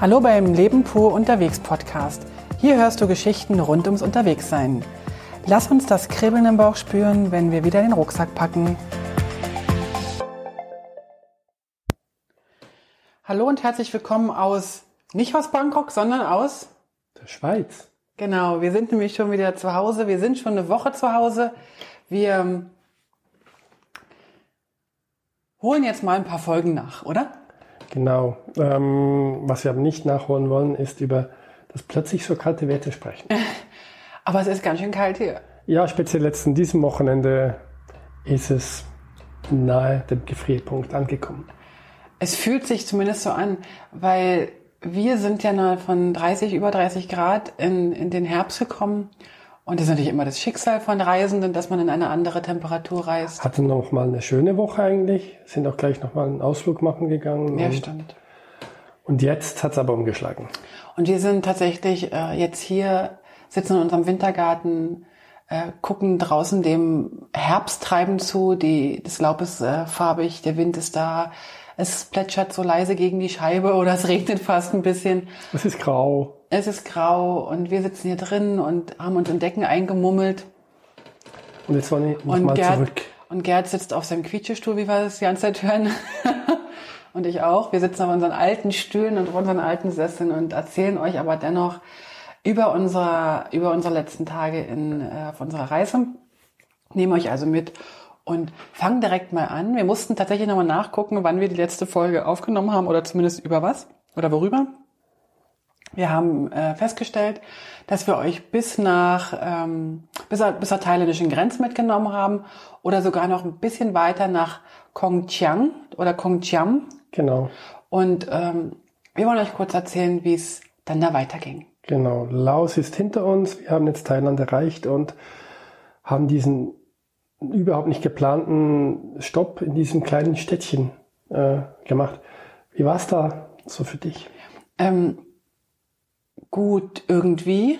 Hallo beim Leben pur unterwegs Podcast. Hier hörst du Geschichten rund ums Unterwegssein. Lass uns das Kribbeln im Bauch spüren, wenn wir wieder den Rucksack packen. Hallo und herzlich willkommen aus, nicht aus Bangkok, sondern aus der Schweiz. Genau, wir sind nämlich schon wieder zu Hause. Wir sind schon eine Woche zu Hause. Wir ähm, holen jetzt mal ein paar Folgen nach, oder? Genau. Ähm, was wir aber nicht nachholen wollen, ist über das plötzlich so kalte Wetter sprechen. aber es ist ganz schön kalt hier. Ja, speziell jetzt in diesem Wochenende ist es nahe dem Gefrierpunkt angekommen. Es fühlt sich zumindest so an, weil wir sind ja von 30, über 30 Grad in, in den Herbst gekommen und das ist natürlich immer das Schicksal von Reisenden, dass man in eine andere Temperatur reist. Hatten noch mal eine schöne Woche eigentlich, sind auch gleich noch mal einen Ausflug machen gegangen. Ja, und, stimmt. Und jetzt hat es aber umgeschlagen. Und wir sind tatsächlich äh, jetzt hier, sitzen in unserem Wintergarten, äh, gucken draußen dem Herbsttreiben zu. Die, das Laub ist äh, farbig, der Wind ist da. Es plätschert so leise gegen die Scheibe oder es regnet fast ein bisschen. Es ist grau. Es ist grau und wir sitzen hier drin und haben uns in Decken eingemummelt. Und jetzt war ich mal Gerd, zurück. Und Gerd sitzt auf seinem Quietschestuhl, wie wir das die ganze Zeit hören. und ich auch. Wir sitzen auf unseren alten Stühlen und auf unseren alten Sesseln und erzählen euch aber dennoch über unsere, über unsere letzten Tage in, äh, auf unserer Reise. Nehmen euch also mit und fangen direkt mal an. Wir mussten tatsächlich nochmal nachgucken, wann wir die letzte Folge aufgenommen haben oder zumindest über was oder worüber. Wir haben äh, festgestellt, dass wir euch bis nach ähm, bis, bis zur thailändischen Grenze mitgenommen haben oder sogar noch ein bisschen weiter nach Kongchiang oder Kongchiam. Genau. Und ähm, wir wollen euch kurz erzählen, wie es dann da weiterging. Genau. Laos ist hinter uns. Wir haben jetzt Thailand erreicht und haben diesen überhaupt nicht geplanten Stopp in diesem kleinen Städtchen äh, gemacht. Wie war es da so für dich? Ähm, gut irgendwie.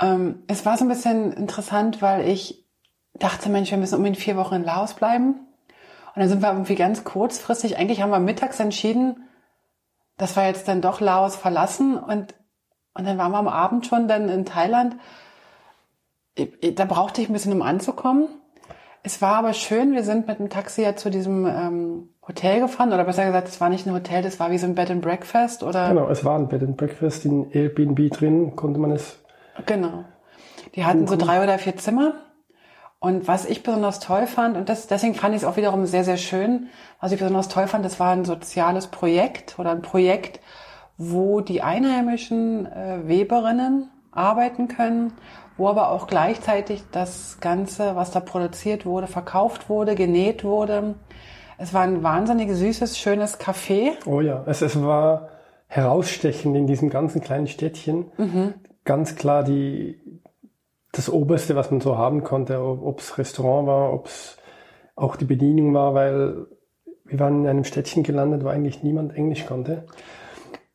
Ähm, es war so ein bisschen interessant, weil ich dachte, Mensch, wir müssen unbedingt vier Wochen in Laos bleiben. Und dann sind wir irgendwie ganz kurzfristig, eigentlich haben wir mittags entschieden, dass wir jetzt dann doch Laos verlassen und, und dann waren wir am Abend schon dann in Thailand. Da brauchte ich ein bisschen, um anzukommen. Es war aber schön, wir sind mit dem Taxi ja zu diesem ähm, Hotel gefahren, oder besser gesagt, es war nicht ein Hotel, das war wie so ein Bed and Breakfast, oder? Genau, es war ein Bed and Breakfast, in Airbnb drin konnte man es. Genau. Die hatten so drei oder vier Zimmer. Und was ich besonders toll fand, und das, deswegen fand ich es auch wiederum sehr, sehr schön, was ich besonders toll fand, das war ein soziales Projekt oder ein Projekt, wo die einheimischen äh, Weberinnen arbeiten können, wo aber auch gleichzeitig das Ganze, was da produziert wurde, verkauft wurde, genäht wurde es war ein wahnsinnig süßes, schönes Café. Oh ja, es, es war herausstechend in diesem ganzen kleinen Städtchen. Mhm. Ganz klar die, das Oberste, was man so haben konnte, ob es Restaurant war, ob es auch die Bedienung war, weil wir waren in einem Städtchen gelandet, wo eigentlich niemand Englisch konnte.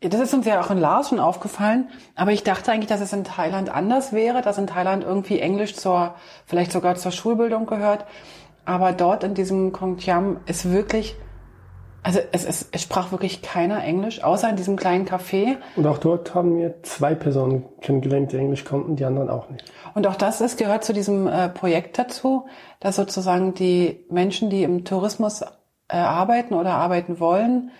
Das ist uns ja auch in Laos schon aufgefallen, aber ich dachte eigentlich, dass es in Thailand anders wäre, dass in Thailand irgendwie Englisch zur, vielleicht sogar zur Schulbildung gehört. Aber dort in diesem Kongtiam ist wirklich, also es, es, es sprach wirklich keiner Englisch, außer in diesem kleinen Café. Und auch dort haben wir zwei Personen kennengelernt, die Englisch konnten, die anderen auch nicht. Und auch das ist, gehört zu diesem äh, Projekt dazu, dass sozusagen die Menschen, die im Tourismus äh, arbeiten oder arbeiten wollen,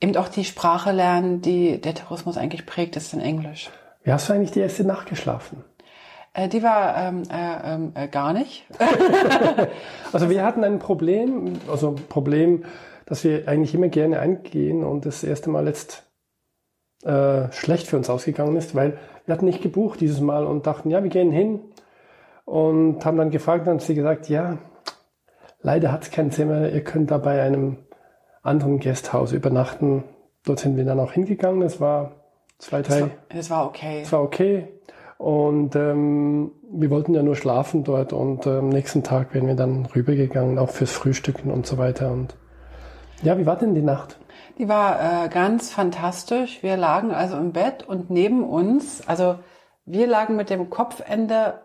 eben auch die Sprache lernen, die der Tourismus eigentlich prägt, ist in Englisch. Wie hast du eigentlich die erste Nacht geschlafen? Äh, die war ähm, äh, ähm, äh, gar nicht. also wir hatten ein Problem, also ein Problem, dass wir eigentlich immer gerne eingehen und das erste Mal jetzt äh, schlecht für uns ausgegangen ist, weil wir hatten nicht gebucht dieses Mal und dachten, ja, wir gehen hin und haben dann gefragt, dann hat sie gesagt, ja, leider hat es kein Zimmer, ihr könnt da bei einem anderen Gasthaus übernachten. Dort sind wir dann auch hingegangen, es war zwei, drei. Es war, war okay. Es war okay. Und ähm, wir wollten ja nur schlafen dort und äh, am nächsten Tag wären wir dann rübergegangen, auch fürs Frühstücken und so weiter. Und ja, wie war denn die Nacht? Die war äh, ganz fantastisch. Wir lagen also im Bett und neben uns, also wir lagen mit dem Kopfende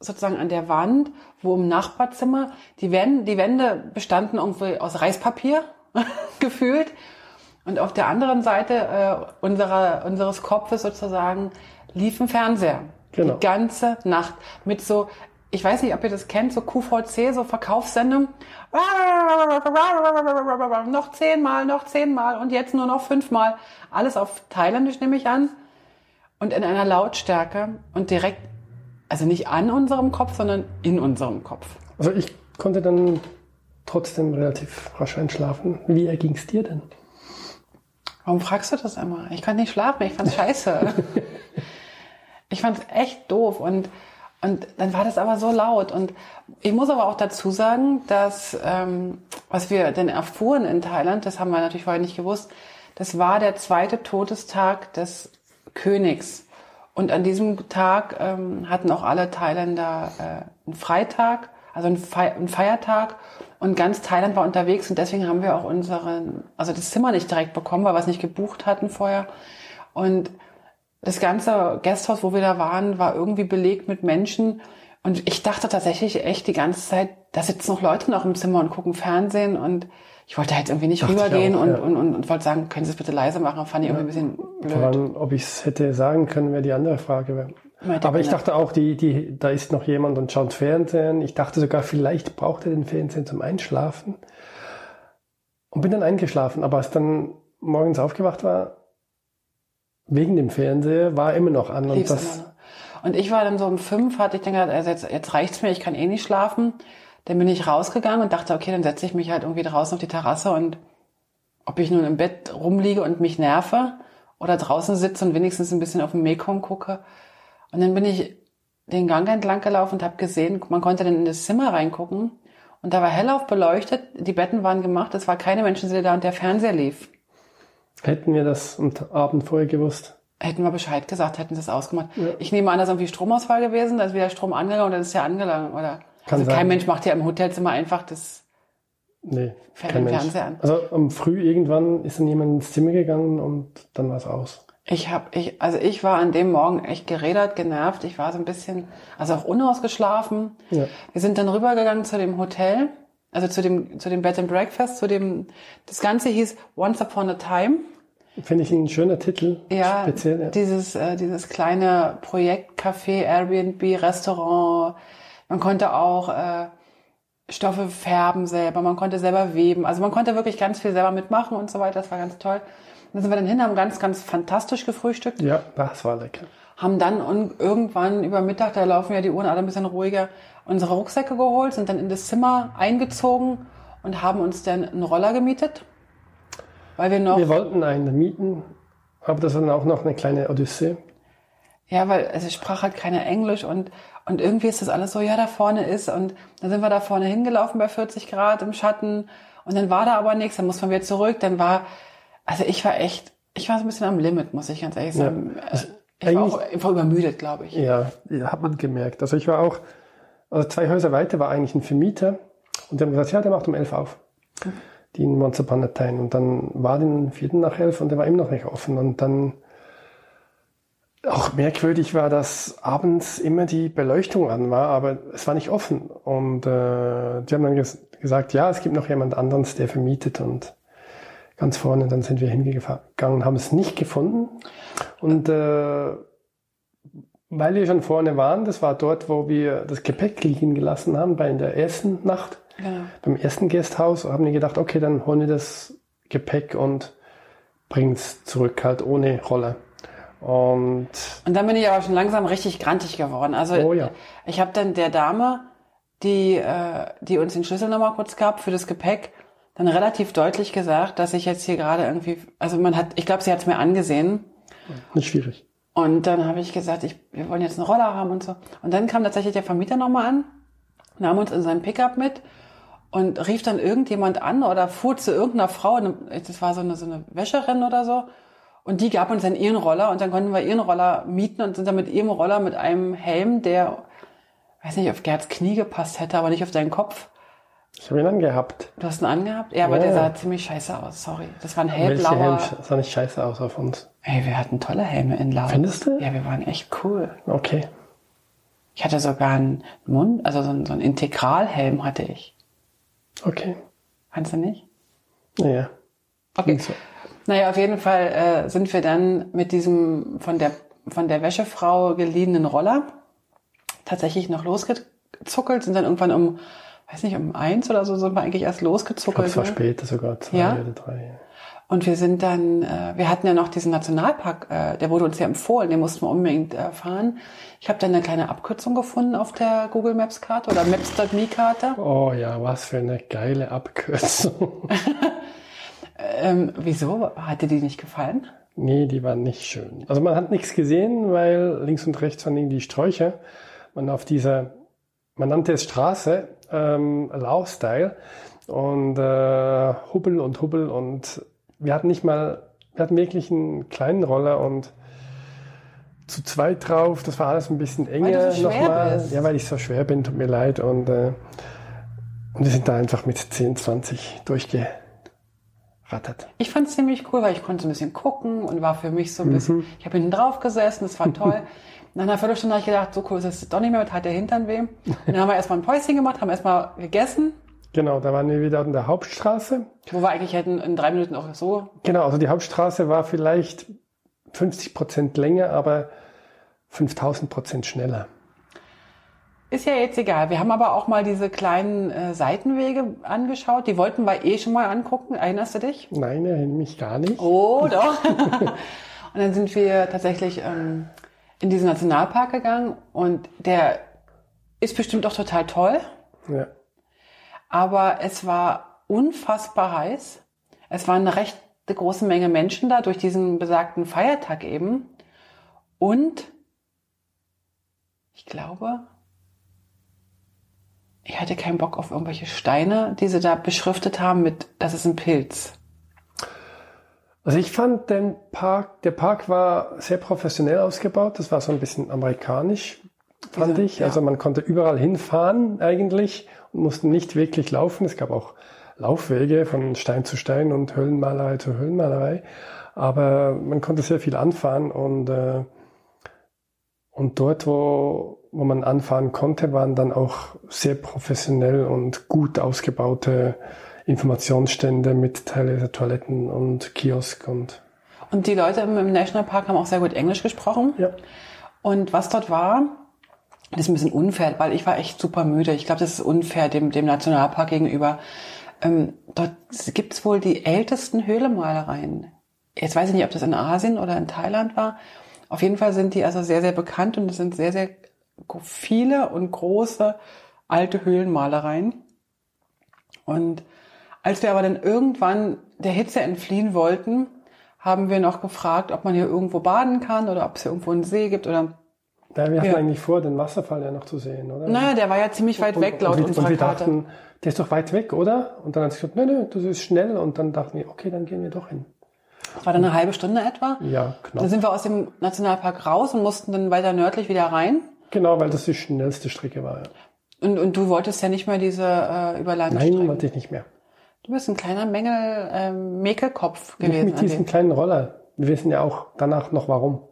sozusagen an der Wand, wo im Nachbarzimmer die Wände, die Wände bestanden irgendwie aus Reispapier gefühlt. Und auf der anderen Seite äh, unserer, unseres Kopfes sozusagen lief ein Fernseher. Genau. Die ganze Nacht mit so, ich weiß nicht, ob ihr das kennt, so QVC, so Verkaufssendung. Noch zehnmal, noch zehnmal und jetzt nur noch fünfmal. Alles auf Thailändisch nehme ich an. Und in einer Lautstärke und direkt, also nicht an unserem Kopf, sondern in unserem Kopf. Also ich konnte dann trotzdem relativ rasch einschlafen. Wie erging es dir denn? Warum fragst du das immer? Ich konnte nicht schlafen, ich fand's scheiße. ich fand's echt doof und und dann war das aber so laut. Und ich muss aber auch dazu sagen, dass ähm, was wir denn erfuhren in Thailand, das haben wir natürlich vorher nicht gewusst, das war der zweite Todestag des Königs. Und an diesem Tag ähm, hatten auch alle Thailänder äh, einen Freitag, also einen, Fe einen Feiertag. Und ganz Thailand war unterwegs und deswegen haben wir auch unseren, also das Zimmer nicht direkt bekommen, weil wir es nicht gebucht hatten vorher. Und das ganze Gasthaus, wo wir da waren, war irgendwie belegt mit Menschen. Und ich dachte tatsächlich echt die ganze Zeit, da sitzen noch Leute noch im Zimmer und gucken Fernsehen. Und ich wollte halt irgendwie nicht Dachte ich rübergehen auch, und, ja. und, und, und wollte sagen, können Sie es bitte leise machen? Fand ich irgendwie ein bisschen blöd. Vor allem, ob ich es hätte sagen können, wäre die andere Frage. Aber ich dachte auch, die, die, da ist noch jemand und schaut Fernsehen. Ich dachte sogar, vielleicht braucht er den Fernsehen zum Einschlafen. Und bin dann eingeschlafen. Aber als dann morgens aufgewacht war, wegen dem Fernseher, war er immer noch an. Und das. Und ich war dann so um fünf, hatte ich dann gedacht, also jetzt, jetzt reicht's mir, ich kann eh nicht schlafen. Dann bin ich rausgegangen und dachte, okay, dann setze ich mich halt irgendwie draußen auf die Terrasse und ob ich nun im Bett rumliege und mich nerve oder draußen sitze und wenigstens ein bisschen auf den Mekong gucke. Und dann bin ich den Gang entlang gelaufen und habe gesehen, man konnte dann in das Zimmer reingucken und da war hellauf beleuchtet, die Betten waren gemacht, es war keine Menschenseele da und der Fernseher lief. hätten wir das am Abend vorher gewusst. Hätten wir Bescheid gesagt, hätten sie es ausgemacht. Ich nehme an, da ist irgendwie Stromausfall gewesen, da ist wieder Strom angegangen und dann ist ja angelangt, oder? Kann also kein sein. Mensch macht ja im Hotelzimmer einfach das. Nee, Fährt kein Mensch. Fernseher an. Also am Früh irgendwann ist dann jemand ins Zimmer gegangen und dann war es aus. Ich habe, ich, also ich war an dem Morgen echt gerädert, genervt. Ich war so ein bisschen, also auch unausgeschlafen. Ja. Wir sind dann rübergegangen zu dem Hotel, also zu dem, zu dem Bed and Breakfast, zu dem, das Ganze hieß Once Upon a Time. Finde ich ein schöner Titel. Ja, Speziell, ja. dieses, äh, dieses kleine Projekt, Café, Airbnb, Restaurant. Man konnte auch äh, Stoffe färben selber, man konnte selber weben. Also man konnte wirklich ganz viel selber mitmachen und so weiter. Das war ganz toll. Dann sind wir dann hin, haben ganz, ganz fantastisch gefrühstückt, Ja, das war lecker. haben dann irgendwann über Mittag, da laufen ja die Uhren alle ein bisschen ruhiger, unsere Rucksäcke geholt, sind dann in das Zimmer eingezogen und haben uns dann einen Roller gemietet. Weil wir noch Wir wollten einen mieten, aber das war dann auch noch eine kleine Odyssee. Ja, weil also ich sprach halt keine Englisch und, und irgendwie ist das alles so, ja, da vorne ist. Und dann sind wir da vorne hingelaufen bei 40 Grad im Schatten und dann war da aber nichts, dann muss man wieder zurück. Dann war, also ich war echt, ich war so ein bisschen am Limit, muss ich ganz ehrlich sagen. Äh, ich war auch einfach übermüdet, glaube ich. Ja, ja, hat man gemerkt. Also ich war auch, also zwei Häuser weiter war eigentlich ein Vermieter und die haben gesagt, ja, der macht um elf auf. Die in Time. Und dann war den vierten nach elf und der war immer noch nicht offen. Und dann auch merkwürdig war, dass abends immer die Beleuchtung an war, aber es war nicht offen. Und äh, die haben dann ges gesagt, ja, es gibt noch jemand anderes, der vermietet und ganz vorne, dann sind wir hingegangen, haben es nicht gefunden. Und äh, weil wir schon vorne waren, das war dort, wo wir das Gepäck liegen gelassen haben, bei der ersten Nacht, Genau. beim ersten Gasthaus, haben wir gedacht, okay, dann holen wir das Gepäck und bringen es zurück, halt ohne Roller. Und Und dann bin ich aber schon langsam richtig grantig geworden. Also Oh ja. ich habe dann der Dame, die, äh, die uns den Schlüssel nochmal kurz gab für das Gepäck, dann relativ deutlich gesagt, dass ich jetzt hier gerade irgendwie, also man hat, ich glaube, sie hat es mir angesehen. nicht schwierig. Und dann habe ich gesagt, ich, wir wollen jetzt einen Roller haben und so. Und dann kam tatsächlich der Vermieter nochmal an, nahm uns in seinem Pickup mit und rief dann irgendjemand an oder fuhr zu irgendeiner Frau, das war so eine, so eine Wäscherin oder so, und die gab uns dann ihren Roller und dann konnten wir ihren Roller mieten und sind dann mit ihrem Roller mit einem Helm, der, weiß nicht, auf Gerds Knie gepasst hätte, aber nicht auf deinen Kopf. Ich habe ihn angehabt. Du hast ihn angehabt? Ja, aber Ja. der sah ziemlich scheiße aus, sorry. Das war ein Welche Helm hellblauer. sah nicht scheiße aus auf uns? Ey, wir hatten tolle Helme in Laos. Findest du? Ja, wir waren echt cool. Okay. Ich hatte sogar einen Mund, also so einen, so einen Integralhelm hatte ich. Okay. Kannst du nicht? Naja. Okay. So. Naja, auf jeden Fall äh, sind wir dann mit diesem von der von der Wäschefrau geliehenen Roller tatsächlich noch losgezuckelt, sind dann irgendwann um, weiß nicht, um eins oder so sind wir eigentlich erst Ich losgezuckelt. es war ne? später sogar, zwei Ja? oder drei. Und wir sind dann, äh, wir hatten ja noch diesen Nationalpark, äh, der wurde uns ja empfohlen, den mussten wir unbedingt äh, fahren. Ich habe dann eine kleine Abkürzung gefunden auf der Google Maps Karte oder Maps.me Karte. Oh ja, was für eine geile Abkürzung. Ähm, wieso? Hat dir die nicht gefallen? nee, die war nicht schön. Also man hat nichts gesehen, weil links und rechts waren irgendwie Sträucher. Man auf dieser, man nannte es Straße, ähm, Laufstyle und äh, Hubbel und Hubbel und wir hatten nicht mal, wir hatten wirklich einen kleinen Roller und zu zweit drauf, das war alles ein bisschen enger so nochmal. Ja, weil ich so schwer bin, tut mir leid und äh, und wir sind da einfach mit 10, 20 durchgerattert. Ich fand es ziemlich cool, weil ich konnte so ein bisschen gucken und war für mich so ein bisschen, ich habe hinten drauf gesessen, das war toll. Nach einer Viertelstunde habe ich gedacht, so cool ist es doch nicht mehr, mit hat der Hintern weh. Und dann haben wir erstmal ein Päuschen gemacht, haben erstmal gegessen, Genau, da waren wir wieder an der Hauptstraße. wo wir eigentlich hätten in drei Minuten auch so Genau, also die Hauptstraße war vielleicht 50 Prozent länger, aber 5000 Prozent schneller. Ist ja jetzt egal. Wir haben aber auch mal diese kleinen äh, Seitenwege angeschaut. Die wollten wir eh schon mal angucken. Erinnerst du dich? Nein, erinnere mich gar nicht. Oh, doch. und dann sind wir tatsächlich ähm, in diesen Nationalpark gegangen und der ist bestimmt auch total toll. Ja. Aber es war unfassbar heiß. Es war eine recht große Menge Menschen da durch diesen besagten Feiertag eben. Und ich glaube, ich hatte keinen Bock auf irgendwelche Steine, die sie da beschriftet haben mit, das ist ein Pilz. Also ich fand den Park, der Park war sehr professionell ausgebaut. Das war so ein bisschen amerikanisch, fand Diese- ich. ja. Also man konnte überall hinfahren eigentlich und musste nicht wirklich laufen. Es gab auch Laufwege von Stein zu Stein und Höhlenmalerei zu Höhlenmalerei. Aber man konnte sehr viel anfahren und, äh, und dort, wo, wo man anfahren konnte, waren dann auch sehr professionell und gut ausgebaute Informationsstände mit teilweise Toiletten und Kiosk und Und die Leute im, im Nationalpark haben auch sehr gut Englisch gesprochen. ja. Und was dort war, das ist ein bisschen unfair, weil ich war echt super müde. Ich glaube, das ist unfair dem, dem Nationalpark gegenüber. Ähm, dort gibt es wohl die ältesten Höhlemalereien. Jetzt weiß ich nicht, ob das in Asien oder in Thailand war. Auf jeden Fall sind die also sehr, sehr bekannt und es sind sehr, sehr viele und große alte Höhlenmalereien. Und als wir aber dann irgendwann der Hitze entfliehen wollten, haben wir noch gefragt, ob man hier irgendwo baden kann oder ob es hier irgendwo einen See gibt oder Ja, wir hatten Ja. eigentlich vor, den Wasserfall ja noch zu sehen, oder? naja, der war ja ziemlich weit weg laut und, unserer und wir Karte. dachten, der ist doch weit weg, oder? Und dann hat sie gesagt, nein, nein, das ist schnell. Und dann dachten wir, okay, dann gehen wir doch hin. Das war dann eine halbe Stunde etwa. Ja, Dann knapp. sind wir aus dem Nationalpark raus und mussten dann weiter nördlich wieder rein. Genau, weil das die schnellste Strecke war. Ja. Und, und du wolltest ja nicht mehr diese äh, Überlandstrecke. Nein, wollte ich nicht mehr. Du bist ein kleiner Mängel, ähm, Mäkelkopf Nicht gewesen. mit an diesem kleinen Roller. Wir wissen ja auch danach noch warum.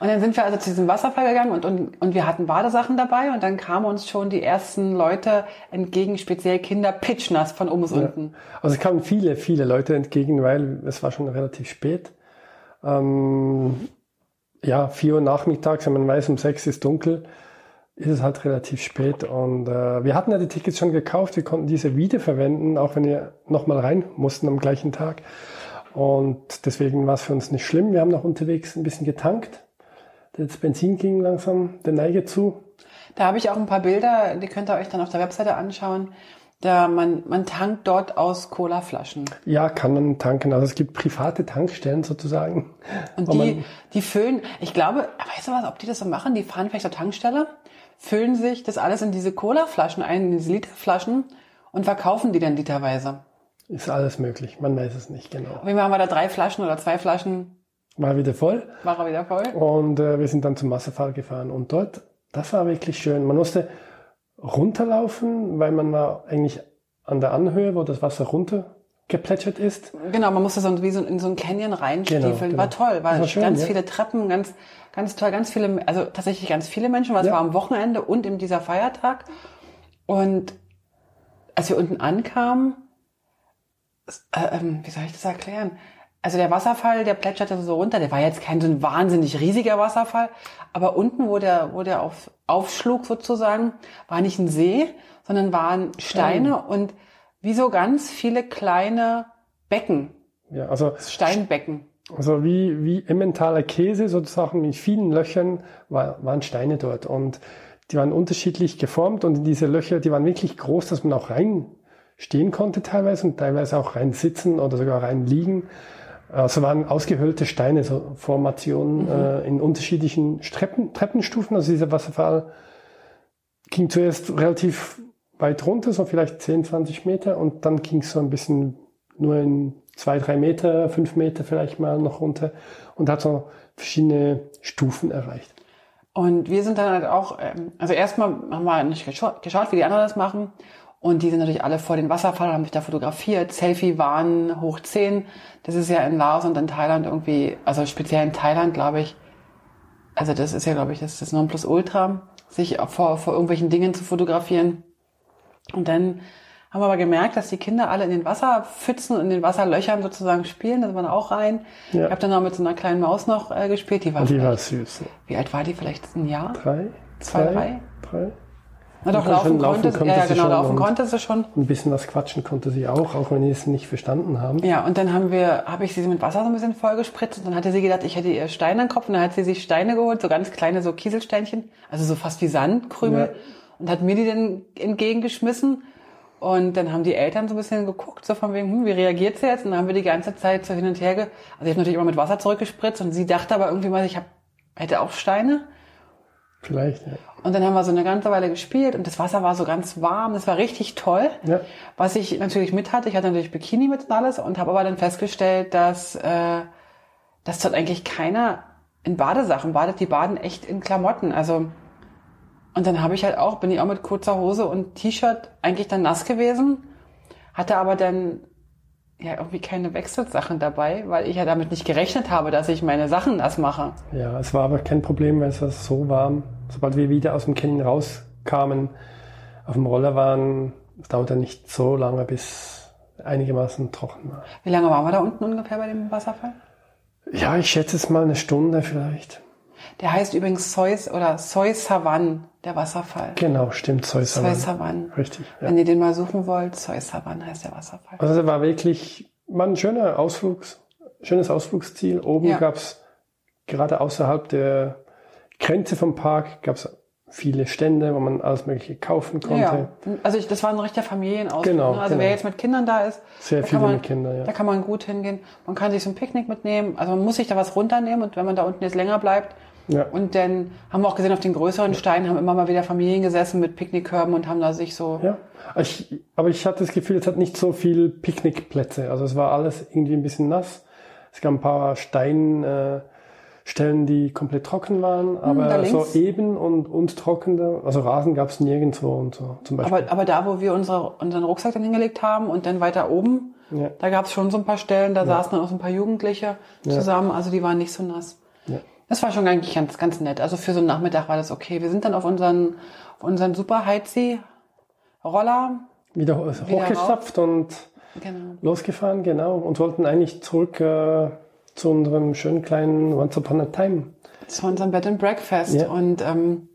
Und dann sind wir also zu diesem Wasserfall gegangen und, und, und wir hatten Badesachen dabei und dann kamen uns schon die ersten Leute entgegen, speziell Kinder, pitchnass von oben bis unten. Also es kamen viele, viele Leute entgegen, weil es war schon relativ spät. Ähm, ja, vier Uhr nachmittags, wenn man weiß, um sechs ist dunkel, ist es halt relativ spät. Und äh, wir hatten ja die Tickets schon gekauft, wir konnten diese wiederverwenden, auch wenn wir nochmal rein mussten am gleichen Tag. Und deswegen war es für uns nicht schlimm. Wir haben noch unterwegs ein bisschen getankt. Das Benzin ging langsam der Neige zu. Da habe ich auch ein paar Bilder, die könnt ihr euch dann auf der Webseite anschauen. Da man, man tankt dort aus Colaflaschen. Ja, kann man tanken. Also es gibt private Tankstellen sozusagen. Und die, die füllen, ich glaube, weißt du was, ob die das so machen? Die fahren vielleicht zur Tankstelle, füllen sich das alles in diese Colaflaschen ein, in diese Literflaschen und verkaufen die dann literweise. Ist alles möglich, man weiß es nicht genau. Fall haben wir da drei Flaschen oder zwei Flaschen, War wieder voll war er wieder voll. und äh, wir sind dann zum Wasserfall gefahren. Und dort, das war wirklich schön. Man musste runterlaufen, weil man war eigentlich an der Anhöhe, wo das Wasser runtergeplätschert ist. Genau, man musste so wie so in so einen Canyon reinstiefeln. Genau, genau. War toll, war, war schön, ganz ja. viele Treppen, ganz, ganz toll, ganz viele, also tatsächlich ganz viele Menschen, weil es Ja. war am Wochenende und in dieser Feiertag. Und als wir unten ankamen, äh, ähm, wie soll ich das erklären? Also der Wasserfall, der plätscherte so runter. Der war jetzt kein so ein wahnsinnig riesiger Wasserfall, aber unten, wo der, wo der auf, aufschlug sozusagen, war nicht ein See, sondern waren Steine oh. und wie so ganz viele kleine Becken. Ja, also Steinbecken. Also wie, wie Emmentaler Käse sozusagen mit vielen Löchern war, waren Steine dort und die waren unterschiedlich geformt und in diese Löcher, die waren wirklich groß, dass man auch reinstehen konnte teilweise und teilweise auch rein sitzen oder sogar rein liegen. Also waren ausgehöhlte Steine, so Formationen mhm. äh, in unterschiedlichen Treppen, Treppenstufen. Also dieser Wasserfall ging zuerst relativ weit runter, so vielleicht 10, 20 Meter und dann ging es so ein bisschen nur in zwei, drei Meter, fünf Meter vielleicht mal noch runter und hat so verschiedene Stufen erreicht. Und wir sind dann halt auch, ähm, also erstmal haben wir nicht geschaut, wie die anderen das machen. Und die sind natürlich alle vor den Wasserfall, haben sich da fotografiert. Selfie waren hoch 10. Das ist ja in Laos und in Thailand irgendwie, also speziell in Thailand, glaube ich. Also das ist ja, glaube ich, das ist das Nonplusultra, sich vor, vor irgendwelchen Dingen zu fotografieren. Und dann haben wir aber gemerkt, dass die Kinder alle in den Wasserpfützen und in den Wasserlöchern sozusagen spielen. Da sind wir auch rein. Ja. Ich habe dann noch mit so einer kleinen Maus noch äh, gespielt. Die war, die war süß. Wie alt war die? Vielleicht ein Jahr? Drei? Zwei, zwei drei? Drei. Na doch, laufen, laufen konnte, konnte ja, sie. Genau, laufen konnte sie schon. Ein bisschen was quatschen konnte sie auch, auch wenn die es nicht verstanden haben. Ja, und dann haben wir, habe ich sie mit Wasser so ein bisschen vollgespritzt und dann hatte sie gedacht, ich hätte ihr Steine im Kopf und dann hat sie sich Steine geholt, so ganz kleine so Kieselsteinchen, also so fast wie Sandkrümel ja. Und hat mir die dann entgegengeschmissen und dann haben die Eltern so ein bisschen geguckt, so von wegen, hm, wie reagiert sie jetzt? Und dann haben wir die ganze Zeit so hin und her, ge also ich habe natürlich immer mit Wasser zurückgespritzt und sie dachte aber irgendwie mal, ich hab, hätte auch Steine. Vielleicht, ja. Und dann haben wir so eine ganze Weile gespielt und das Wasser war so ganz warm, das war richtig toll. Ja. Was ich natürlich mit hatte, ich hatte natürlich Bikini mit und alles und habe aber dann festgestellt, dass, äh, dass dort eigentlich keiner in Badesachen badet, die baden echt in Klamotten. Also und dann habe ich halt auch, bin ich auch mit kurzer Hose und T-Shirt eigentlich dann nass gewesen, hatte aber dann ja irgendwie keine Wechselsachen dabei, weil ich ja damit nicht gerechnet habe, dass ich meine Sachen nass mache. Ja, es war aber kein Problem, weil es war so warm. Sobald wir wieder aus dem Canyon rauskamen, auf dem Roller waren, es dauerte nicht so lange, bis einigermaßen trocken war. Wie lange waren wir da unten ungefähr bei dem Wasserfall? Ja, ich schätze es mal eine Stunde vielleicht. Der heißt übrigens Sois oder Soy Savan, der Wasserfall. Genau, stimmt. Soy Savan. Richtig. Ja. Wenn ihr den mal suchen wollt, Savan heißt der Wasserfall. Also der war wirklich war ein schöner Ausflugs, schönes Ausflugsziel. Oben ja. gab's gerade außerhalb der Grenze vom Park gab's viele Stände, wo man alles Mögliche kaufen konnte. Ja, also ich, das war ein richtiger Familienausflug. Genau, ne? Also genau. wer jetzt mit Kindern da ist, sehr viele man, mit Kindern, ja. Da kann man gut hingehen. Man kann sich so ein Picknick mitnehmen. Also man muss sich da was runternehmen und wenn man da unten jetzt länger bleibt, ja. Und dann haben wir auch gesehen, auf den größeren Steinen haben immer mal wieder Familien gesessen mit Picknickkörben und haben da sich so. Ja, ich, aber ich hatte das Gefühl, es hat nicht so viel Picknickplätze. Also es war alles irgendwie ein bisschen nass. Es gab ein paar Steinstellen, äh, die komplett trocken waren, hm, aber so eben und, und trockene, also Rasen gab es nirgendwo und so zum Beispiel. Aber, aber da, wo wir unsere, unseren Rucksack dann hingelegt haben und dann weiter oben, ja. da gab es schon so ein paar Stellen, da ja. saßen dann auch so ein paar Jugendliche zusammen, also die waren nicht so nass. Das war schon eigentlich ganz, ganz nett. Also für so einen Nachmittag war das okay. Wir sind dann auf unseren, auf unseren Super Heizsee Roller wieder, wieder hochgestapft und genau. losgefahren, genau. Und wollten eigentlich zurück äh, zu unserem schönen kleinen Once Upon a Time. Zu unserem Bed and Breakfast. Ja. Und ähm,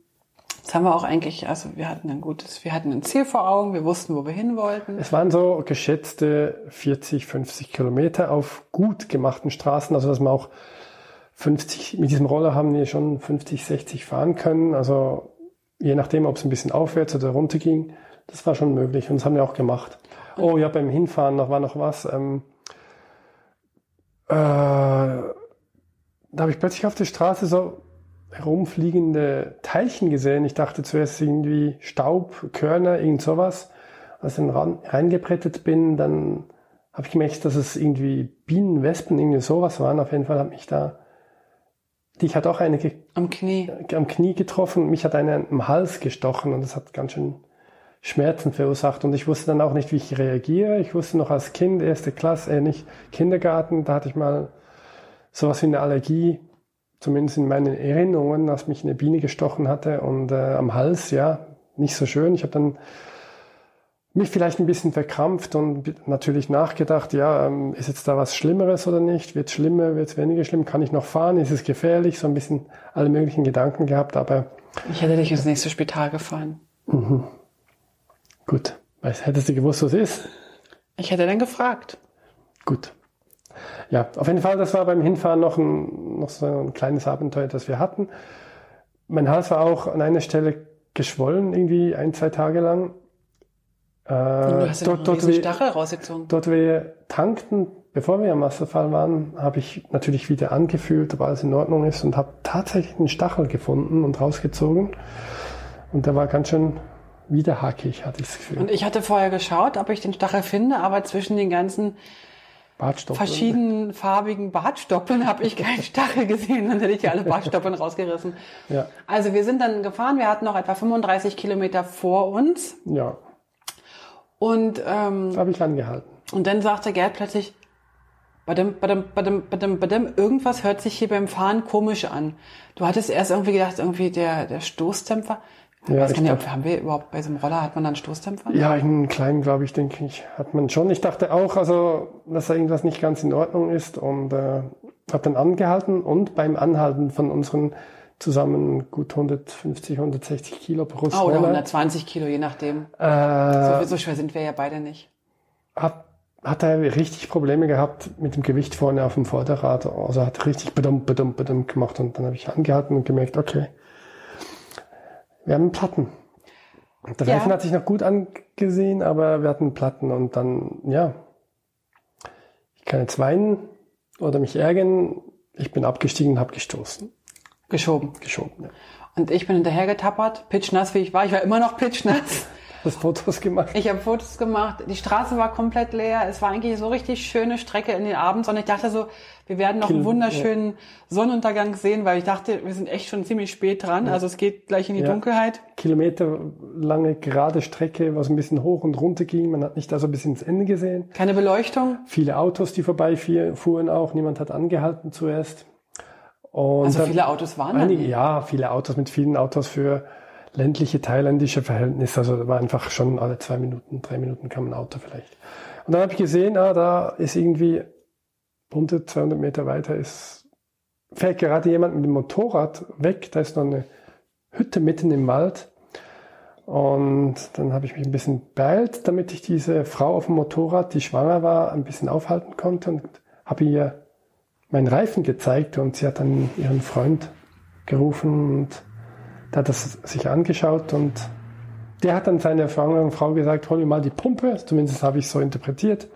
das haben wir auch eigentlich, also wir hatten ein gutes, wir hatten ein Ziel vor Augen, wir wussten, wo wir hin wollten. Es waren so geschätzte 40, 50 Kilometer auf gut gemachten Straßen, also dass man auch 50, mit diesem Roller haben wir schon 50, 60 fahren können. Also je nachdem, ob es ein bisschen aufwärts oder runter ging, das war schon möglich und das haben wir auch gemacht. Oh ja, beim Hinfahren noch war noch was. Ähm, äh, da habe ich plötzlich auf der Straße so herumfliegende Teilchen gesehen. Ich dachte zuerst irgendwie Staub, Körner, irgend sowas. Als ich dann reingeprettet bin, dann habe ich gemerkt, dass es irgendwie Bienen, Wespen, irgendwie sowas waren. Auf jeden Fall hat mich da Dich hat auch eine am Knie. am Knie getroffen. Mich hat eine am Hals gestochen und das hat ganz schön Schmerzen verursacht. Und ich wusste dann auch nicht, wie ich reagiere. Ich wusste noch als Kind, erste Klasse, äh, nicht Kindergarten, da hatte ich mal sowas wie eine Allergie, zumindest in meinen Erinnerungen, als mich eine Biene gestochen hatte und äh, am Hals, ja, nicht so schön. Ich habe dann mich vielleicht ein bisschen verkrampft und natürlich nachgedacht, ja, ähm, ist jetzt da was Schlimmeres oder nicht? Wird es schlimmer, wird es weniger schlimm? Kann ich noch fahren? Ist es gefährlich? So ein bisschen alle möglichen Gedanken gehabt, aber... Ich hätte dich ins nächste Spital gefahren. Mhm. Gut. Weißt, hättest du gewusst, was ist? Ich hätte dann gefragt. Gut. Ja, auf jeden Fall, das war beim Hinfahren noch, ein, noch so ein kleines Abenteuer, das wir hatten. Mein Hals war auch an einer Stelle geschwollen, irgendwie ein, zwei Tage lang. Äh, du hast ja dort, dort, wir, Stachel rausgezogen. dort wir tankten, bevor wir am Wasserfall waren, habe ich natürlich wieder angefühlt, ob alles in Ordnung ist und habe tatsächlich einen Stachel gefunden und rausgezogen. Und der war ganz schön widerhackig, hatte ich das Gefühl. Und ich hatte vorher geschaut, ob ich den Stachel finde, aber zwischen den ganzen verschiedenen farbigen Bartstoppeln habe ich keinen Stachel gesehen, dann hätte ich ja alle Bartstoppeln rausgerissen. Ja. Also wir sind dann gefahren, wir hatten noch etwa 35 Kilometer vor uns. Ja. Und ähm, habe ich angehalten. Und dann sagte Gerd plötzlich, badum, badum, badum, badum, badum, irgendwas hört sich hier beim Fahren komisch an. Du hattest erst irgendwie gedacht, irgendwie der, der Stoßdämpfer. Ja, weiß nicht, ob, haben wir überhaupt bei so einem Roller, hat man dann Stoßdämpfer? Ja, einen kleinen, glaube ich, denke ich, hat man schon. Ich dachte auch, also, dass da irgendwas nicht ganz in Ordnung ist und äh, habe dann angehalten und beim Anhalten von unseren zusammen gut 150, 160 Kilo pro Roller. Oh, oder 120 Kilo, je nachdem. Äh, so, so schwer sind wir ja beide nicht. Hat, hat er richtig Probleme gehabt mit dem Gewicht vorne auf dem Vorderrad. Also hat richtig bedummt, bedummt, bedummt gemacht und dann habe ich angehalten und gemerkt, okay, wir haben Platten. Der ja. Reifen hat sich noch gut angesehen, aber wir hatten Platten und dann, ja, ich kann jetzt weinen oder mich ärgern. Ich bin abgestiegen und habe gestoßen. Geschoben. Geschoben, ja. Und ich bin hinterher getappert, pitchnass wie ich war. Ich war immer noch pitchnass. hast Fotos gemacht? Ich habe Fotos gemacht. Die Straße war komplett leer. Es war eigentlich so richtig schöne Strecke in den Abends. Und ich dachte so, wir werden noch einen wunderschönen Sonnenuntergang sehen, weil ich dachte, wir sind echt schon ziemlich spät dran. Also es geht gleich in die ja. Dunkelheit. Kilometerlange gerade Strecke, was ein bisschen hoch und runter ging. Man hat nicht da so ein bisschen ins Ende gesehen. Keine Beleuchtung. Viele Autos, die vorbeifuhren auch. Niemand hat angehalten zuerst. Und also viele Autos waren einige, Ja, viele Autos mit vielen Autos für ländliche thailändische Verhältnisse. Also war einfach schon alle zwei Minuten, drei Minuten kam ein Auto vielleicht. Und dann habe ich gesehen, ah, da ist irgendwie 100, 200 Meter weiter ist, fährt gerade jemand mit dem Motorrad weg. Da ist noch eine Hütte mitten im Wald. Und dann habe ich mich ein bisschen beeilt, damit ich diese Frau auf dem Motorrad, die schwanger war, ein bisschen aufhalten konnte und habe ihr meinen Reifen gezeigt und sie hat dann ihren Freund gerufen und der hat das sich angeschaut und der hat dann seiner schwangeren Frau gesagt, hol mir mal die Pumpe, zumindest habe ich so interpretiert.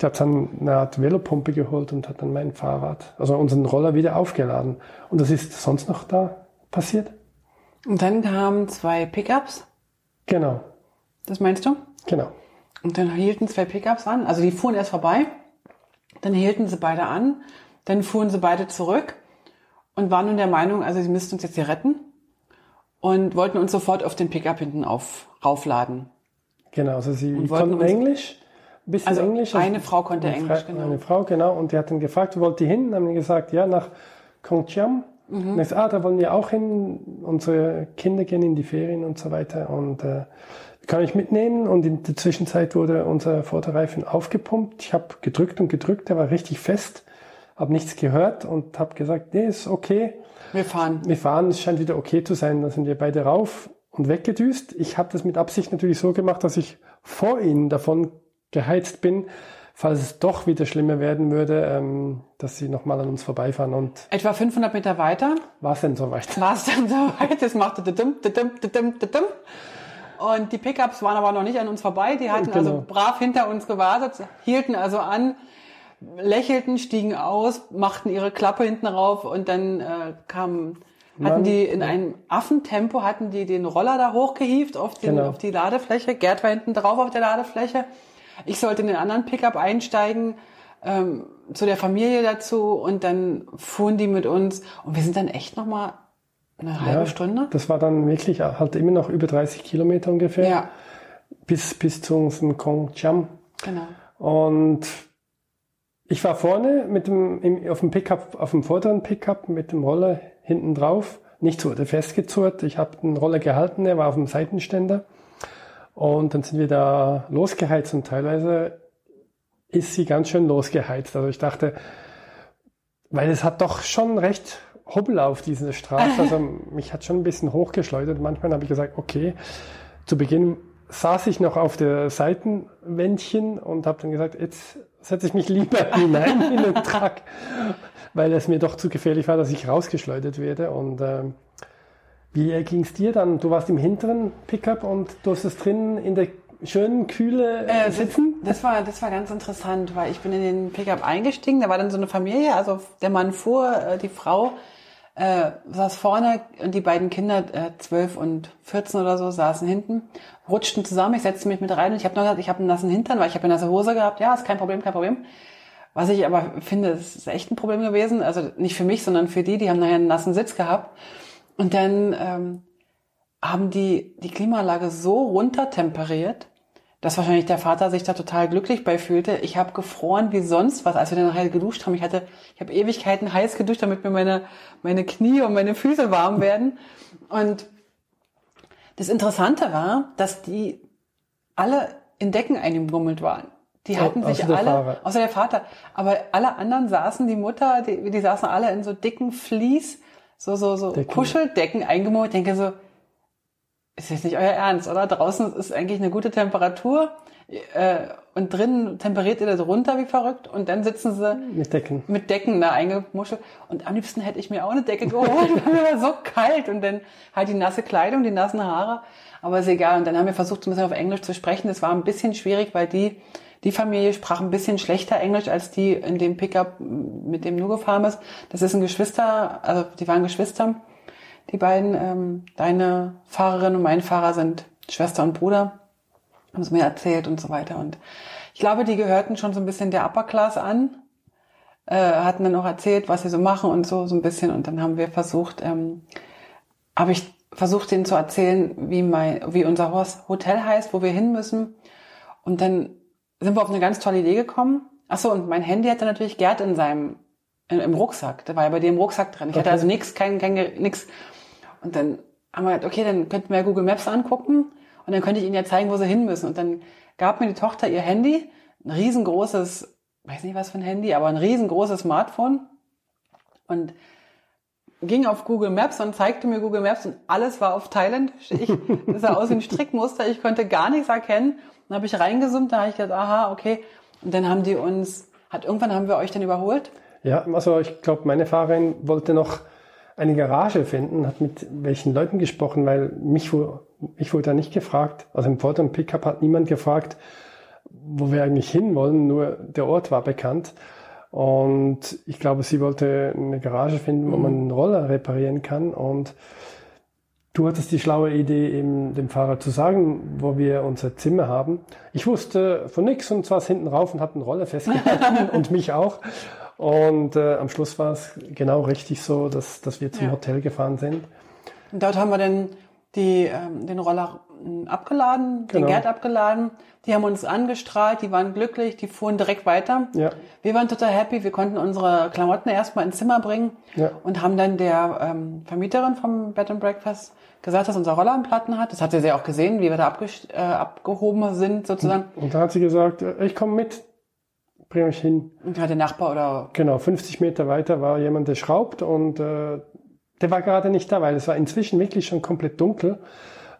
Der hat dann eine Art Velopumpe geholt und hat dann mein Fahrrad, also unseren Roller wieder aufgeladen. Und das ist sonst noch da passiert. Und dann kamen zwei Pickups? Genau. Das meinst du? Genau. Und dann hielten zwei Pickups an, also die fuhren erst vorbei, dann hielten sie beide an, dann fuhren sie beide zurück und waren nun der Meinung, also sie müssten uns jetzt hier retten und wollten uns sofort auf den Pickup hinten auf, raufladen. Genau, also sie konnten Englisch, ein bisschen also Englisch. Also eine Frau konnte eine Englisch, genau. Eine Frau, genau, und die hat dann gefragt, wo wollt ihr hin? Dann haben die gesagt, ja, nach Kongchiam. Mhm. Und ich gesagt, ah, da wollen wir auch hin, unsere Kinder gehen in die Ferien und so weiter und äh, kann ich mitnehmen und in der Zwischenzeit wurde unser Vorderreifen aufgepumpt. Ich habe gedrückt und gedrückt, der war richtig fest, habe nichts gehört und habe gesagt, nee, ist okay. Wir fahren. Wir fahren, es scheint wieder okay zu sein. Dann sind wir beide rauf und weggedüst. Ich habe das mit Absicht natürlich so gemacht, dass ich vor ihnen davon geheizt bin, falls es doch wieder schlimmer werden würde, ähm, dass sie nochmal an uns vorbeifahren. Und Etwa 500 Meter weiter. War es denn so weit? War es dann so weit? Es machte. Und die Pickups waren aber noch nicht an uns vorbei. Die hatten genau. also brav hinter uns gewartet, hielten also an lächelten, stiegen aus, machten ihre Klappe hinten rauf und dann äh, kamen hatten die in einem Affentempo hatten die den Roller da hochgehievt auf, den, genau. auf die Ladefläche. Gerd war hinten drauf auf der Ladefläche. Ich sollte in den anderen Pickup einsteigen ähm, zu der Familie dazu und dann fuhren die mit uns und wir sind dann echt noch mal eine halbe ja, Stunde. Das war dann wirklich halt immer noch über 30 Kilometer ungefähr. Ja. Bis bis zu unserem Kong Cham. Genau. Und ich war vorne mit dem, im, auf dem Pickup, auf dem vorderen Pickup mit dem Roller hinten drauf. Nichts wurde festgezurrt. Ich habe den Roller gehalten, er war auf dem Seitenständer. Und dann sind wir da losgeheizt und teilweise ist sie ganz schön losgeheizt. Also ich dachte, weil es hat doch schon recht Hubbel auf dieser Straße. Also mich hat schon ein bisschen hochgeschleudert. Manchmal habe ich gesagt, okay, zu Beginn saß ich noch auf der Seitenwändchen und habe dann gesagt, jetzt setze ich mich lieber hinein in den Truck, weil es mir doch zu gefährlich war, dass ich rausgeschleudert werde. Und ähm, wie ging es dir dann? Du warst im hinteren Pickup und du hast es drinnen in der schönen Kühle äh, sitzen? Das, das, war, das war ganz interessant, weil ich bin in den Pickup eingestiegen, da war dann so eine Familie, also der Mann fuhr, äh, die Frau äh, saß vorne und die beiden Kinder, äh, 12 und 14 oder so, saßen hinten, rutschten zusammen, ich setzte mich mit rein und ich habe noch gesagt, ich habe einen nassen Hintern, weil ich habe eine nasse Hose gehabt. Ja, ist kein Problem, kein Problem. Was ich aber finde, ist echt ein Problem gewesen. Also nicht für mich, sondern für die, die haben nachher einen nassen Sitz gehabt. Und dann ähm, haben die die Klimaanlage so runtertemperiert, dass wahrscheinlich der Vater sich da total glücklich bei fühlte. Ich habe gefroren wie sonst was, als wir dann nachher geduscht haben. Ich hatte, ich habe Ewigkeiten heiß geduscht, damit mir meine, meine Knie und meine Füße warm werden. Und das Interessante war, dass die alle in Decken eingebummelt waren. Die hatten oh, sich alle, Fahrer. außer der Vater, aber alle anderen saßen, die Mutter, die, die saßen alle in so dicken Vlies, so, so, so Decken. Kuscheldecken eingemummelt. Ich denke so, ist jetzt nicht euer Ernst, oder? Draußen ist eigentlich eine gute Temperatur äh, und drinnen temperiert ihr das runter wie verrückt und dann sitzen sie mit Decken, mit Decken da eingemuschelt und am liebsten hätte ich mir auch eine Decke geholt, weil mir war so kalt und dann halt die nasse Kleidung, die nassen Haare, aber ist egal und dann haben wir versucht, so ein bisschen auf Englisch zu sprechen. Das war ein bisschen schwierig, weil die die Familie sprach ein bisschen schlechter Englisch als die in dem Pickup, mit dem du gefahren bist. Das ist ein Geschwister, also die waren Geschwister die beiden, ähm, deine Fahrerin und mein Fahrer sind Schwester und Bruder, haben es mir erzählt und so weiter. Und ich glaube, die gehörten schon so ein bisschen der Upper Class an, äh, hatten dann auch erzählt, was sie so machen und so, so ein bisschen. Und dann haben wir versucht, ähm, habe ich versucht, denen zu erzählen, wie mein, wie unser Hotel heißt, wo wir hin müssen. Und dann sind wir auf eine ganz tolle Idee gekommen. Ach so, und mein Handy hatte natürlich Gerd in seinem im Rucksack. Da war ja bei dir im Rucksack drin. Ich okay. hatte also nichts, kein, kein, nix. Und dann haben wir gesagt, okay, dann könnten wir Google Maps angucken und dann könnte ich Ihnen ja zeigen, wo Sie hin müssen. Und dann gab mir die Tochter ihr Handy, ein riesengroßes, weiß nicht was für ein Handy, aber ein riesengroßes Smartphone und ging auf Google Maps und zeigte mir Google Maps und alles war auf Thailand. Ich, das sah aus wie ein Strickmuster, ich konnte gar nichts erkennen. Dann habe ich reingezoomt, da habe ich gedacht, aha, okay. Und dann haben die uns, hat irgendwann haben wir euch dann überholt? Ja, also ich glaube, meine Fahrerin wollte noch eine Garage finden, hat mit welchen Leuten gesprochen, weil mich, mich wurde da nicht gefragt. Also im vorderen Pickup hat niemand gefragt, wo wir eigentlich hinwollen, nur der Ort war bekannt. Und ich glaube, sie wollte eine Garage finden, wo man einen Roller reparieren kann. Und du hattest die schlaue Idee, eben dem Fahrer zu sagen, wo wir unser Zimmer haben. Ich wusste von nichts und saß hinten rauf und habe einen Roller festgehalten und mich auch. Und äh, am Schluss war es genau richtig so, dass, dass wir zum ja. Hotel gefahren sind. Und dort haben wir dann die, ähm, den Roller hm, abgeladen, genau. den Gerd abgeladen. Die haben uns angestrahlt, die waren glücklich, die fuhren direkt weiter. Ja. Wir waren total happy, wir konnten unsere Klamotten erstmal ins Zimmer bringen ja. und haben dann der ähm, Vermieterin vom Bed and Breakfast gesagt, dass unser Roller einen Platten hat. Das hat sie ja auch gesehen, wie wir da äh, abgehoben sind sozusagen. Und, da hat sie gesagt, äh, ich komme mit bring euch hin. Und der Nachbar oder? Genau, 50 Meter weiter war jemand, der schraubt und äh, der war gerade nicht da, weil es war inzwischen wirklich schon komplett dunkel.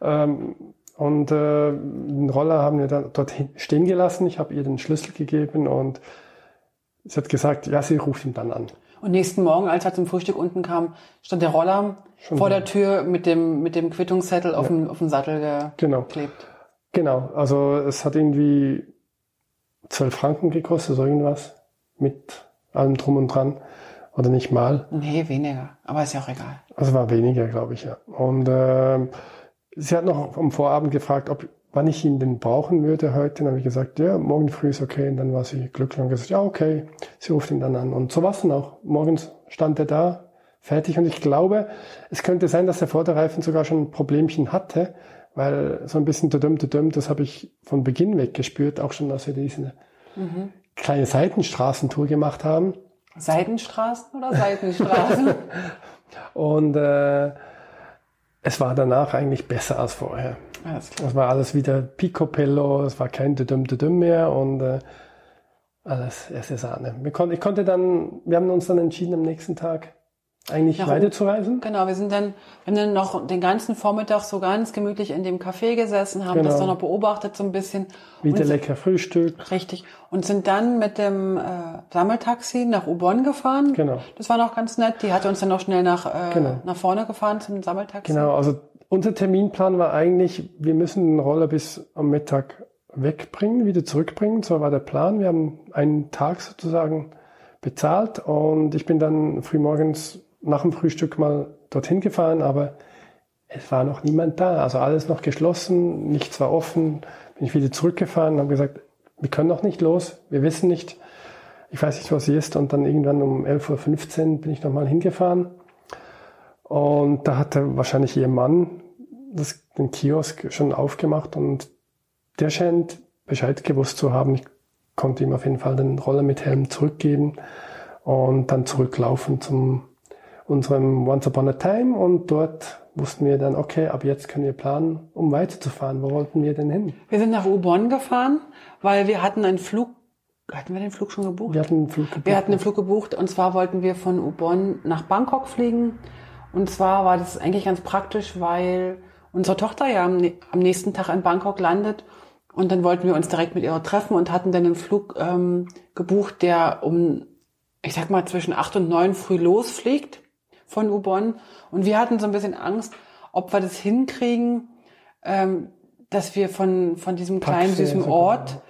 Ähm, und äh, den Roller haben wir dann dort stehen gelassen. Ich habe ihr den Schlüssel gegeben und sie hat gesagt, ja, sie ruft ihn dann an. Und nächsten Morgen, als er zum Frühstück unten kam, stand der Roller Schon vor da. der Tür mit dem, mit dem Quittungszettel ja. auf, dem, auf dem Sattel genau. geklebt. Genau, also es hat irgendwie 12 Franken gekostet oder irgendwas. Mit allem drum und dran. Oder nicht mal. Nee, weniger. Aber ist ja auch egal. Also war weniger, glaube ich, ja. Und äh, sie hat noch am Vorabend gefragt, ob wann ich ihn denn brauchen würde heute. Dann habe ich gesagt, ja, morgen früh ist okay. Und dann war sie glücklich und gesagt, ja, okay. Sie ruft ihn dann an. Und so war es dann auch. Morgens stand er da, fertig. Und ich glaube, es könnte sein, dass der Vorderreifen sogar schon ein Problemchen hatte, weil so ein bisschen dudum, dudum, das habe ich von Beginn weg gespürt, auch schon, als wir diese mhm. kleine Seitenstraßentour gemacht haben. Seitenstraßen oder Seitenstraßen? und äh, es war danach eigentlich besser als vorher. Alles klar. Das war alles wieder Picopello, es war kein Düdüm Düdüm mehr und äh, alles erste Sahne. Wir kon ich konnte dann, wir haben uns dann entschieden am nächsten Tag eigentlich Nach weiterzureisen. Genau, wir sind dann, wir haben dann noch den ganzen Vormittag so ganz gemütlich in dem Café gesessen, haben genau. das dann noch beobachtet so ein bisschen. Wieder lecker Frühstück. Richtig. Und sind dann mit dem äh, Sammeltaxi nach Ubon gefahren. Genau. Das war noch ganz nett. Die hatte uns dann noch schnell nach, äh, genau. nach vorne gefahren zum Sammeltaxi. Genau, also unser Terminplan war eigentlich, wir müssen den Roller bis am Mittag wegbringen, wieder zurückbringen. So war der Plan. Wir haben einen Tag sozusagen bezahlt und ich bin dann frühmorgens nach dem Frühstück mal dorthin gefahren, aber es war noch niemand da. Also alles noch geschlossen, nichts war offen. Bin ich wieder zurückgefahren und habe gesagt, wir können noch nicht los, wir wissen nicht, ich weiß nicht, was hier ist. Und dann irgendwann um 11.15 Uhr bin ich nochmal hingefahren. Und da hatte wahrscheinlich ihr Mann das, den Kiosk schon aufgemacht und der scheint Bescheid gewusst zu haben. Ich konnte ihm auf jeden Fall den Roller mit Helm zurückgeben und dann zurücklaufen zum unserem Once Upon a Time und dort wussten wir dann, okay, ab jetzt können wir planen, um weiterzufahren. Wo wollten wir denn hin? Wir sind nach Ubon gefahren, weil wir hatten einen Flug, hatten wir den Flug schon gebucht? Wir hatten einen Flug gebucht. Wir hatten einen Flug gebucht und zwar wollten wir von Ubon nach Bangkok fliegen. Und zwar war das eigentlich ganz praktisch, weil unsere Tochter ja am, nächsten Tag in Bangkok landet und dann wollten wir uns direkt mit ihr treffen und hatten dann einen Flug ähm, gebucht, der um, ich sag mal, zwischen acht und neun früh losfliegt von Ubon. Und wir hatten so ein bisschen Angst, ob wir das hinkriegen, ähm, dass wir von, von diesem kleinen, Taxi, süßen Ort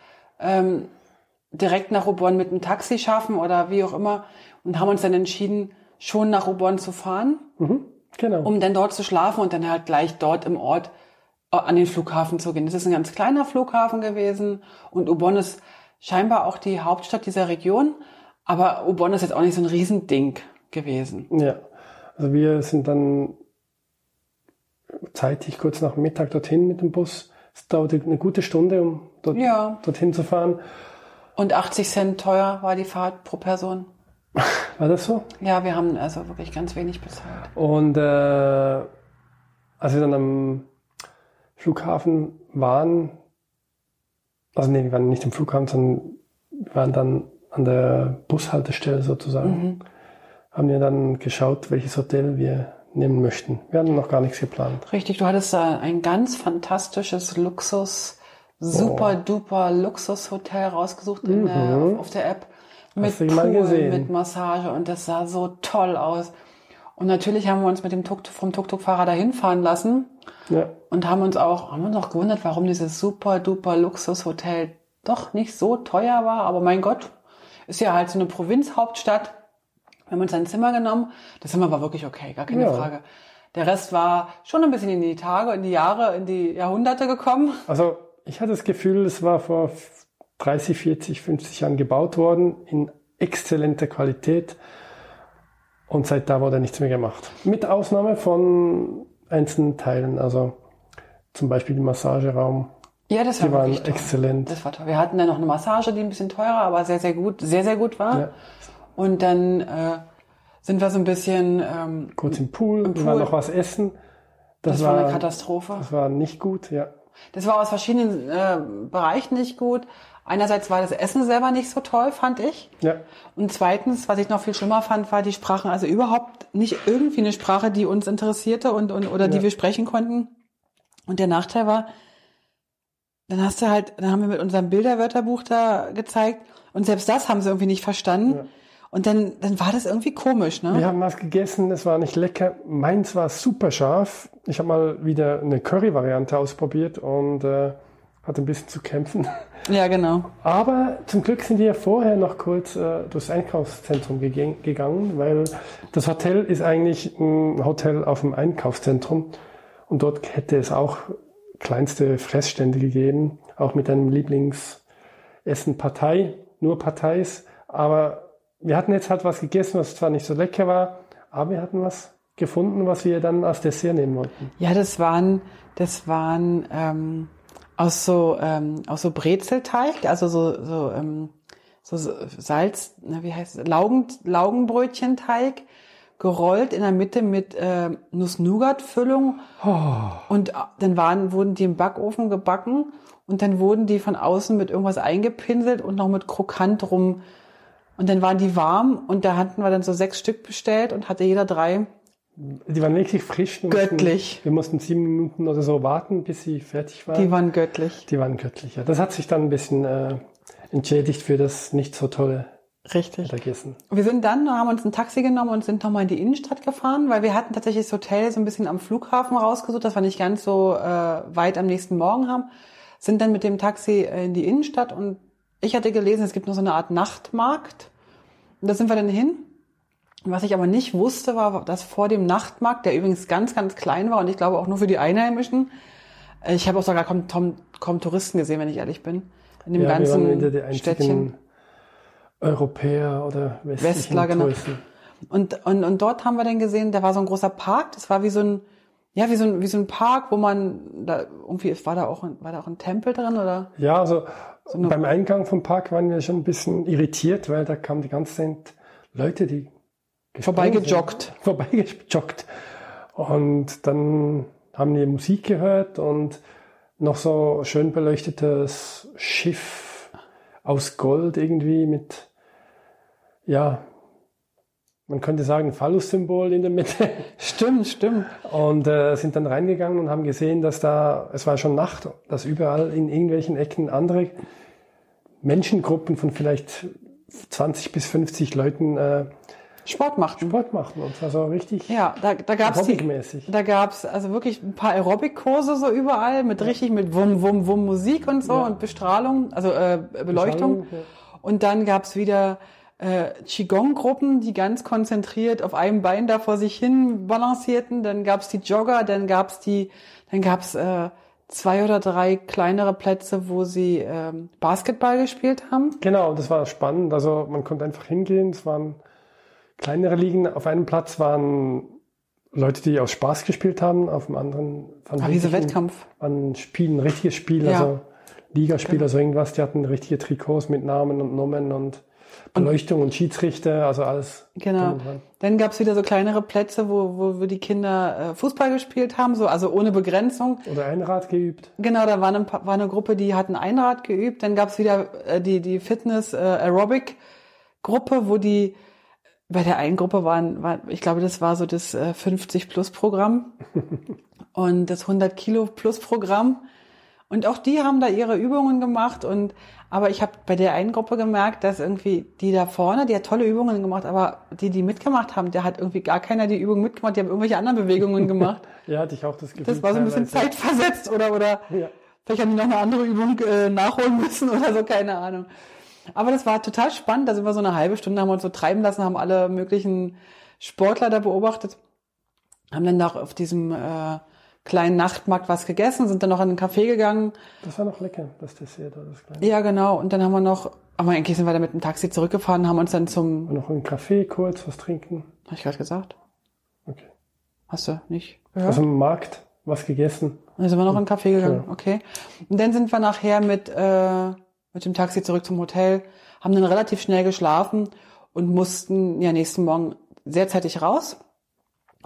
ähm, direkt nach Ubon mit einem Taxi schaffen oder wie auch immer. Und haben uns dann entschieden, schon nach Ubon zu fahren. Mhm, genau. Um dann dort zu schlafen und dann halt gleich dort im Ort äh, an den Flughafen zu gehen. Das ist ein ganz kleiner Flughafen gewesen und Ubon ist scheinbar auch die Hauptstadt dieser Region. Aber Ubon ist jetzt auch nicht so ein Riesending gewesen. Ja. Also wir sind dann zeitig kurz nach Mittag dorthin mit dem Bus. Es dauerte eine gute Stunde, um dort, ja. dorthin zu fahren. Und 80 Cent teuer war die Fahrt pro Person. War das so? Ja, wir haben also wirklich ganz wenig bezahlt. Und äh, als wir dann am Flughafen waren, also nee, wir waren nicht am Flughafen, sondern wir waren dann an der Bushaltestelle sozusagen. Mhm haben wir dann geschaut, welches Hotel wir nehmen möchten. Wir hatten noch gar nichts geplant. Richtig, du hattest da ein ganz fantastisches Luxus, super oh. duper Luxushotel rausgesucht mhm. der, auf der App. Mit Pool, mit Massage und das sah so toll aus. Und natürlich haben wir uns mit dem Tuk vom Tuk-Tuk-Fahrer dahin fahren lassen ja. und haben uns auch, haben uns auch gewundert, warum dieses super duper Luxushotel doch nicht so teuer war. Aber mein Gott, ist ja halt so eine Provinzhauptstadt wir haben uns ein Zimmer genommen. Das Zimmer war wirklich okay, gar keine ja. Frage. Der Rest war schon ein bisschen in die Tage, in die Jahre, in die Jahrhunderte gekommen. Also ich hatte das Gefühl, es war vor 30, 40, 50 Jahren gebaut worden, in exzellenter Qualität. Und seit da wurde nichts mehr gemacht. Mit Ausnahme von einzelnen Teilen, also zum Beispiel den Massageraum. Ja, das war die waren toll. exzellent. Das war toll. Wir hatten dann noch eine Massage, die ein bisschen teurer, aber sehr, sehr gut, sehr, sehr gut war. Ja. Und dann äh, sind wir so ein bisschen ähm, kurz im Pool, im Pool. wir noch was essen. Das, das war, war eine Katastrophe. Das war nicht gut, ja. Das war aus verschiedenen äh, Bereichen nicht gut. Einerseits war das Essen selber nicht so toll, fand ich. Ja. Und zweitens, was ich noch viel schlimmer fand, war die Sprachen, also überhaupt nicht irgendwie eine Sprache, die uns interessierte und, und oder die ja. wir sprechen konnten. Und der Nachteil war, dann hast du halt, dann haben wir mit unserem Bilderwörterbuch da gezeigt und selbst das haben sie irgendwie nicht verstanden. Ja. Und dann, dann war das irgendwie komisch, ne? Wir haben was gegessen, es war nicht lecker. Meins war super scharf. Ich habe mal wieder eine Curry-Variante ausprobiert und äh, hatte ein bisschen zu kämpfen. Ja, genau. Aber zum Glück sind wir vorher noch kurz äh, durchs Einkaufszentrum gegangen, weil das Hotel ist eigentlich ein Hotel auf dem Einkaufszentrum und dort hätte es auch kleinste Fressstände gegeben, auch mit einem Lieblingsessen Partei, nur Parteis, aber wir hatten jetzt halt was gegessen, was zwar nicht so lecker war, aber wir hatten was gefunden, was wir dann als Dessert nehmen wollten. Ja, das waren, das waren ähm, aus so ähm, aus so Brezelteig, also so so, ähm, so Salz, na, wie heißt es, Laugen, Laugenbrötchenteig gerollt in der Mitte mit äh, Nuss-Nougat-Füllung. Und äh, dann waren, wurden die im Backofen gebacken und dann wurden die von außen mit irgendwas eingepinselt und noch mit Krokant rum. Und dann waren die warm und da hatten wir dann so sechs Stück bestellt und hatte jeder drei. Die waren wirklich frisch. Wir Göttlich. Mussten, wir mussten sieben Minuten oder so warten, bis sie fertig waren. Die waren göttlich. Die waren göttlich, ja. Das hat sich dann ein bisschen äh, entschädigt für das nicht so tolle Richtig. Mittagessen. Wir sind dann, haben uns ein Taxi genommen und sind nochmal in die Innenstadt gefahren, weil wir hatten tatsächlich das Hotel so ein bisschen am Flughafen rausgesucht, dass wir nicht ganz so äh, weit am nächsten Morgen haben. Sind dann mit dem Taxi äh, in die Innenstadt und ich hatte gelesen, es gibt noch so eine Art Nachtmarkt. Und da sind wir dann hin. Was ich aber nicht wusste, war, dass vor dem Nachtmarkt, der übrigens ganz, ganz klein war und ich glaube auch nur für die Einheimischen, äh, ich habe auch sogar kaum, kaum, kaum Touristen gesehen, wenn ich ehrlich bin, in dem ja, ganzen wir waren die einzigen Städtchen. Europäer oder westlichen Westler, genau. Touristen. Und, und, und dort haben wir dann gesehen, da war so ein großer Park, das war wie so ein, ja, wie so ein, wie so ein Park, wo man, da, irgendwie, war da auch, ein, war da auch ein Tempel drin, oder? Ja, also eine- beim Eingang vom Park waren wir schon ein bisschen irritiert, weil da kamen die ganze Zeit Leute, die Vorbeigejoggt. Vorbeigejoggt. Und dann haben wir Musik gehört und noch so schön beleuchtetes Schiff aus Gold irgendwie mit, ja, man könnte sagen, Phallus-Symbol in der Mitte. Stimmt, stimmt. Und äh, sind dann reingegangen und haben gesehen, dass da, es war schon Nacht, dass überall in irgendwelchen Ecken andere Menschengruppen von vielleicht 20 bis 50 Leuten äh, Sport machten. Sport machten. Und zwar so richtig Ja, da, da gab's die, da gab's also wirklich ein paar Aerobic-Kurse so überall mit richtig mit Wum, Wum, Wum Musik und so Ja. und Bestrahlung, also äh, Beleuchtung. Ja. Und dann gab's wieder äh, Qigong-Gruppen, die ganz konzentriert auf einem Bein da vor sich hin balancierten. Dann gab's die Jogger, dann gab's die, dann gab's äh, zwei oder drei kleinere Plätze, wo sie ähm, Basketball gespielt haben. Genau, das war spannend. Also man konnte einfach hingehen. Es waren kleinere Ligen. Auf einem Platz waren Leute, die aus Spaß gespielt haben. Auf dem anderen waren Ah, ein- Wettkampf. waren ein Spiel, ein richtiges Spiel, Ja. Genau. also Ligaspiel oder so irgendwas. Die hatten richtige Trikots mit Namen und Nummern und Beleuchtung und Schiedsrichter, also alles. Genau. Dann gab's wieder so kleinere Plätze, wo, wo, wo die Kinder äh, Fußball gespielt haben, so also ohne Begrenzung. Oder Einrad geübt. Genau, da war eine, war eine Gruppe, die hatten Einrad geübt. Dann gab's wieder äh, die, die Fitness äh, Aerobic Gruppe, wo die bei der einen Gruppe waren, war, ich glaube, das war so das äh, 50 Plus Programm und das 100 Kilo Plus Programm. Und auch die haben da ihre Übungen gemacht und aber ich habe bei der einen Gruppe gemerkt, dass irgendwie die da vorne, die hat tolle Übungen gemacht, aber die, die mitgemacht haben, der hat irgendwie gar keiner die Übung mitgemacht, die haben irgendwelche anderen Bewegungen gemacht. Ja, hatte ich auch das Gefühl. Das war so ein bisschen zeitversetzt oder, oder Ja. vielleicht haben die noch eine andere Übung äh, nachholen müssen oder so, keine Ahnung. Aber das war total spannend. Da sind wir so eine halbe Stunde, haben wir uns so treiben lassen, haben alle möglichen Sportler da beobachtet, haben dann noch auf diesem äh, kleinen Nachtmarkt was gegessen, sind dann noch in einen Café gegangen. Das war noch lecker, das Dessert da, das kleine. Ja, genau. Und dann haben wir noch, aber eigentlich sind wir da mit dem Taxi zurückgefahren, haben uns dann zum, Und noch einen Kaffee kurz, was trinken. hab ich gerade gesagt? Okay. Hast du nicht gehört? Also im Markt was gegessen. Dann sind wir noch in einen Café gegangen, Ja. okay. Und dann sind wir nachher mit, äh, mit dem Taxi zurück zum Hotel, haben dann relativ schnell geschlafen und mussten ja nächsten Morgen sehr zeitig raus.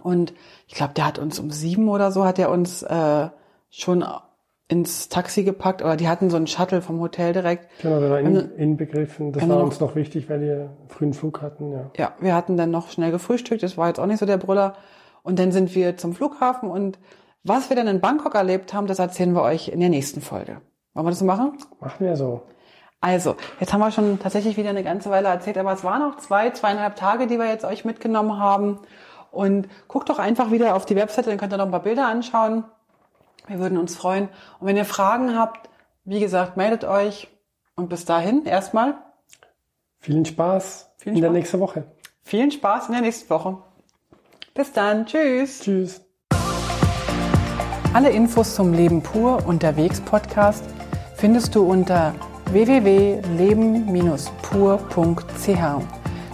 Und ich glaube, der hat uns um sieben oder so, hat er uns äh, schon ins Taxi gepackt, oder die hatten so einen Shuttle vom Hotel direkt. Genau, der war in, Haben inbegriffen. Das haben war wir noch- uns noch wichtig, weil wir frühen Flug hatten, ja. Ja, wir hatten dann noch schnell gefrühstückt, das war jetzt auch nicht so der Brüller. Und dann sind wir zum Flughafen und was wir dann in Bangkok erlebt haben, das erzählen wir euch in der nächsten Folge. Wollen wir das so machen? Machen wir so. Also, jetzt haben wir schon tatsächlich wieder eine ganze Weile erzählt, aber es waren noch zwei, zweieinhalb Tage, die wir jetzt euch mitgenommen haben. Und guckt doch einfach wieder auf die Webseite, dann könnt ihr noch ein paar Bilder anschauen. Wir würden uns freuen. Und wenn ihr Fragen habt, wie gesagt, meldet euch. Und bis dahin erstmal Vielen Spaß Vielen in der Spaß. nächsten Woche. vielen Spaß in der nächsten Woche. Bis dann. Tschüss. Tschüss. Alle Infos zum Leben pur unterwegs Podcast findest du unter www.leben-pur.ch.